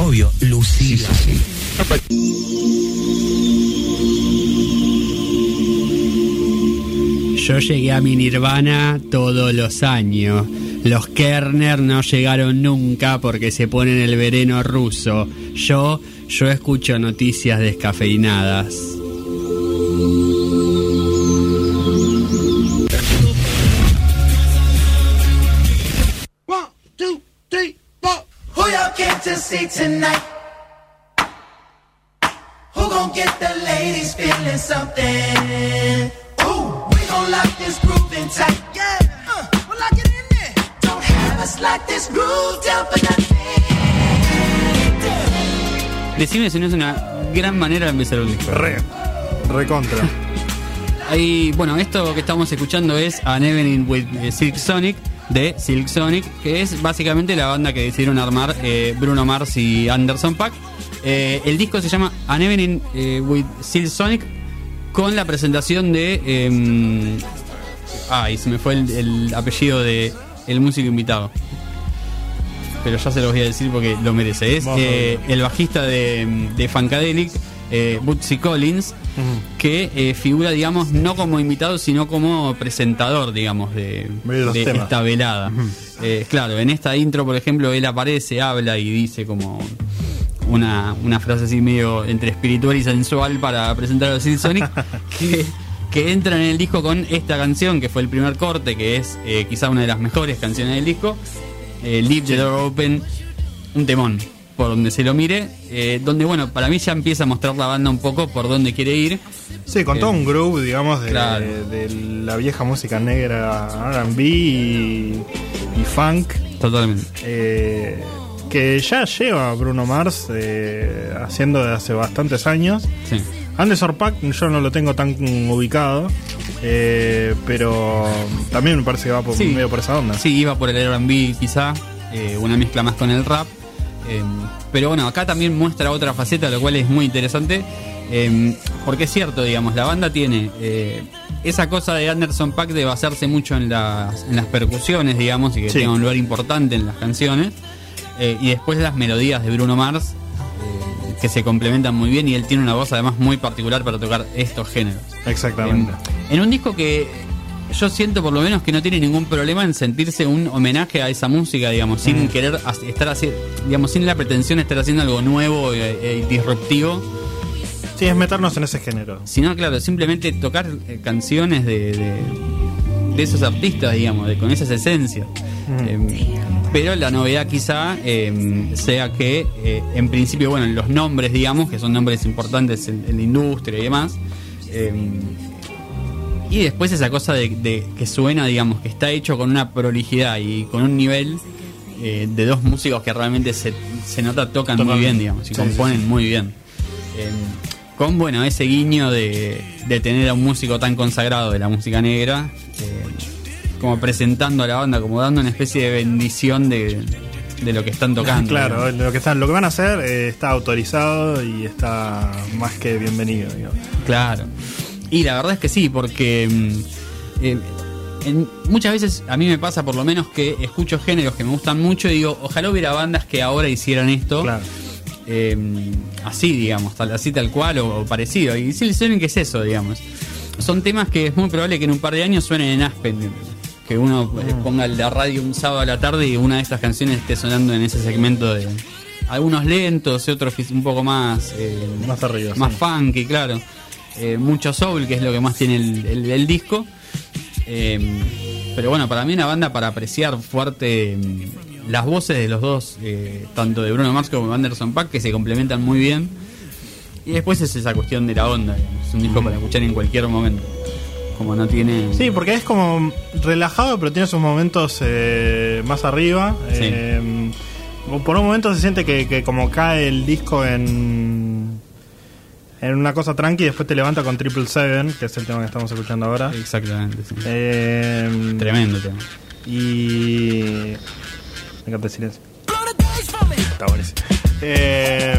obvio, Lucila. Yo llegué a mi Nirvana todos los años. Los Kerner no llegaron nunca porque se ponen el vereno ruso. Yo, yo escucho noticias descafeinadas. Tonight? Who gon' get the ladies feeling something? Ooh, we gon' lock this groove in tight. Yeah, uh, we'll lock it in there. Don't have us lock this groove down for nothing. Decime si no es una gran manera de empezar un disco. Re, recontra. Ahí, bueno, esto que estamos escuchando es An Evening with eh, Silk Sonic de Silk Sonic, que es básicamente la banda que decidieron armar eh, Bruno Mars y Anderson Pack. Eh, el disco se llama An Evening eh, with Silk Sonic con la presentación de... em, ay, se me fue el, el apellido de el músico invitado. Pero ya se los voy a decir porque lo merece. Es el bajista de, de Funkadelic, Bootsy Collins, que eh, figura, digamos, no como invitado, sino como presentador, digamos, de, los esta velada. Eh, claro, en esta intro, por ejemplo, él aparece, habla y dice como una, una frase así medio entre espiritual y sensual para presentar a Silk Sonic, que, que entra en el disco con esta canción, que fue el primer corte, que es eh, quizá una de las mejores canciones del disco, eh, Leave the Door Open, un temón, por donde se lo mire, eh, donde bueno, para mí ya empieza a mostrar la banda un poco por dónde quiere ir. Sí, con todo Eh, un groove, digamos, de, claro. de la vieja música negra, RB y, y funk. Totalmente. eh, que ya lleva Bruno Mars eh, haciendo desde hace bastantes años. Sí. Anderson Pack yo no lo tengo tan ubicado, eh, pero también me parece que va por, Sí. medio por esa onda. Sí, iba por el R&B quizá, eh, una mezcla más con el rap. Eh, pero bueno, acá también muestra otra faceta, lo cual es muy interesante. eh, porque es cierto, digamos, la banda tiene eh, esa cosa de Anderson Pack de basarse mucho en las, en las percusiones, digamos, y que Sí. tenga un lugar importante en las canciones. eh, y después las melodías de Bruno Mars, eh, que se complementan muy bien, y él tiene una voz además muy particular para tocar estos géneros. Exactamente. En, en un disco que yo siento por lo menos que no tiene ningún problema en sentirse un homenaje a esa música, digamos, sin querer ha- estar así, digamos, sin la pretensión de estar haciendo algo nuevo e, e disruptivo, Sí, es meternos en ese género. sino, claro, simplemente tocar eh, canciones de, de, de esos artistas, digamos, de, con esas esencias. Eh, pero la novedad quizá eh, sea que, eh, en principio, bueno, los nombres, digamos, que son nombres importantes en, en la industria y demás, eh, y después esa cosa de, de que suena, digamos, que está hecho con una prolijidad y con un nivel eh, de dos músicos que realmente se, se nota tocan muy bien, digamos, y Sí, componen sí, muy bien. Eh, con, bueno, ese guiño de, de tener a un músico tan consagrado de la música negra, eh, como presentando a la banda, como dando una especie de bendición de, de lo que están tocando. Claro, digamos. lo que, están, lo que van a hacer eh, está autorizado y está más que bienvenido. digamos. Claro. Y la verdad es que sí, porque mm, eh, en- muchas veces a mí me pasa por lo menos que escucho géneros que me gustan mucho y digo, ojalá hubiera bandas que ahora hicieran esto. Claro. eh, así, digamos, tal, así tal cual o, o parecido. Y sí, saben que es eso, digamos. Son temas que es muy probable que en un par de años suenen en Aspen. Que uno eh, ponga la radio un sábado a la tarde y una de estas canciones esté sonando en ese segmento de algunos lentos y otros un poco más eh, Más arriba, más sí. funky, claro. Eh, mucho soul, que es lo que más tiene el, el- el disco. Eh, pero bueno, para mí una banda para apreciar fuerte mm, las voces de los dos, eh, tanto de Bruno Mars como de Anderson Pack, que se complementan muy bien. Y después es esa cuestión de la onda, es un disco para escuchar en cualquier momento. Como no tiene... Sí, porque es como relajado, pero tiene sus momentos eh, más arriba. Sí. Eh, por un momento se siente que, que como cae el disco en, en una cosa tranqui y después te levanta con Triple Seven, que es el tema que estamos escuchando ahora. Exactamente, sí. Eh, Tremendo tema. Y. Me encanta el silencio. Está buenísimo. Eh,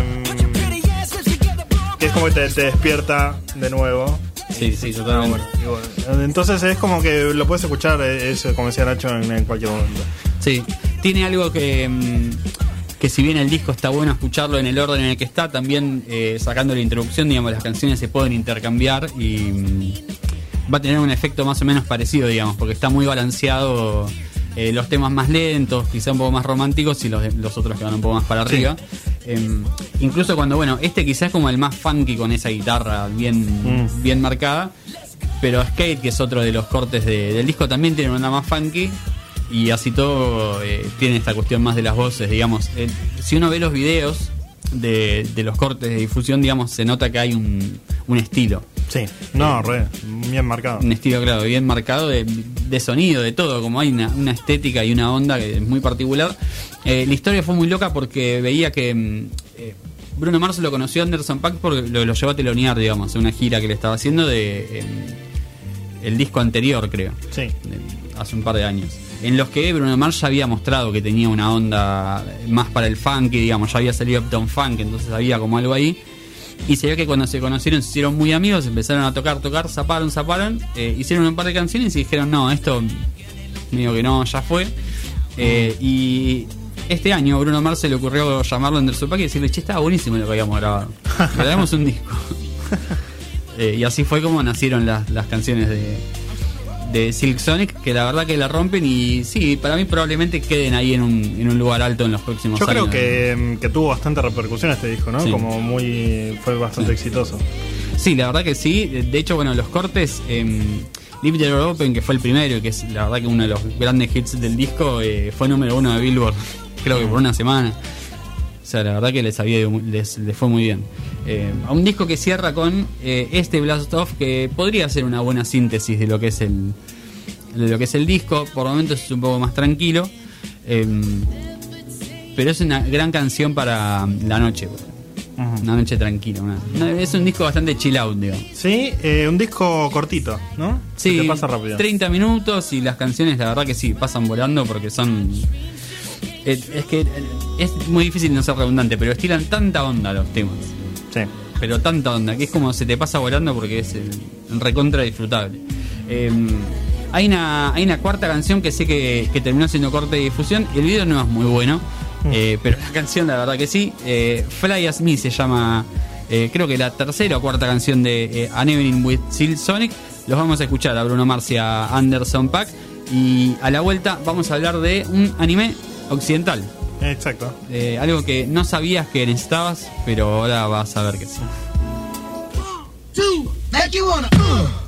que es como que te, te despierta de nuevo. Sí, sí, Ah, totalmente. y bueno. Entonces es como que lo puedes escuchar, eh, eso, como decía Nacho, en, en cualquier momento. Sí, tiene algo que. mm, que si bien el disco está bueno escucharlo en el orden en el que está, también eh, sacando la introducción, digamos, las canciones se pueden intercambiar y mm, va a tener un efecto más o menos parecido, digamos, porque está muy balanceado eh, los temas más lentos, quizá un poco más románticos y los, los otros que van un poco más para arriba. Em, incluso cuando, bueno, este quizás es como el más funky con esa guitarra bien, Mm. bien marcada, pero Skate, que es otro de los cortes de- del disco, también tiene una más funky. Y así todo eh, tiene esta cuestión más de las voces, digamos. Eh, si uno ve los videos de, de los cortes de difusión, digamos, se nota que hay un, un estilo. Sí, no, re, bien marcado. Un estilo, claro, bien marcado de, de sonido, de todo, como hay una, una estética y una onda que es muy particular. Eh, la historia fue muy loca porque veía que mm, eh, Bruno Mars lo conoció a Anderson Paak porque lo, lo llevó a telonear, digamos, en una gira que le estaba haciendo de el disco anterior, creo, Sí. de- hace un par de años. En los que Bruno Mars ya había mostrado que tenía una onda más para el funk, digamos, ya había salido Uptown Funk, entonces había como algo ahí. Y se ve que cuando se conocieron se hicieron muy amigos, empezaron a tocar, tocar, zaparon, zaparon, eh, hicieron un par de canciones y dijeron, no, esto medio que no, ya fue. Eh, y este año Bruno Mars se le ocurrió llamarlo a Anderson Paak y decirle, che, estaba buenísimo lo que habíamos grabado. Grabamos un disco. Eh, y así fue como nacieron las, las canciones de, de Silk Sonic, que la verdad que la rompen y sí, para mí probablemente queden ahí en un, en un lugar alto en los próximos Yo creo años. que, mm, que tuvo bastante repercusión este disco, ¿no? Sí. Como muy. fue bastante exitoso. Sí, la verdad que sí. De hecho, bueno, los cortes. Eh, Leave the Door Open, que fue el primero, y que es la verdad que uno de los grandes hits del disco, eh, fue número uno de Billboard, creo que por una semana. Sea, la verdad que les, había ido les, les fue muy bien. Eh, a un disco que cierra con eh, este Blast Off, que podría ser una buena síntesis de lo que es el, de lo que es el disco. Por momentos es un poco más tranquilo. eh, pero es una gran canción para la noche. Una noche tranquila. una- una- es un disco bastante chill out, digamos. Sí, eh, un disco cortito, ¿no? Sí, Que te pasa rápido. 30 minutos y las canciones, la verdad que sí, pasan volando porque son. Es, es que es muy difícil no ser redundante, pero estilan tanta onda los temas. Sí. Pero tanta onda, que es como se te pasa volando porque es eh, recontra disfrutable. Eh, hay, una, hay una cuarta canción que sé que, que terminó siendo corte de difusión. El video no es muy bueno, eh, pero la canción, la verdad que sí. Eh, Fly As Me se llama, eh, creo que la tercera o cuarta canción de eh, An Evening with Silk Sonic. Los vamos a escuchar a Bruno Mars y a Anderson Pack. Y a la vuelta vamos a hablar de un anime occidental. Exacto. Eh, algo que no sabías que necesitabas, pero ahora vas a ver que sí. Two, make you wanna. Uh.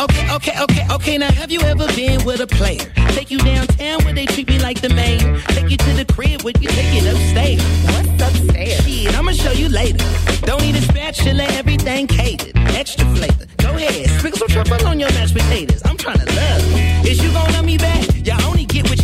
Okay, okay, okay, okay. Now, have you ever been with a player? Take you downtown where they treat me like the mayor. Take you to the crib where you take it upstairs. What's upstairs? Shit, I'ma show you later. Don't need a spatula, everything catered. Extra flavor. Go ahead, sprinkle some truffle on your mashed potatoes. I'm trying to love. Is you gonna love me back? Y'all only get what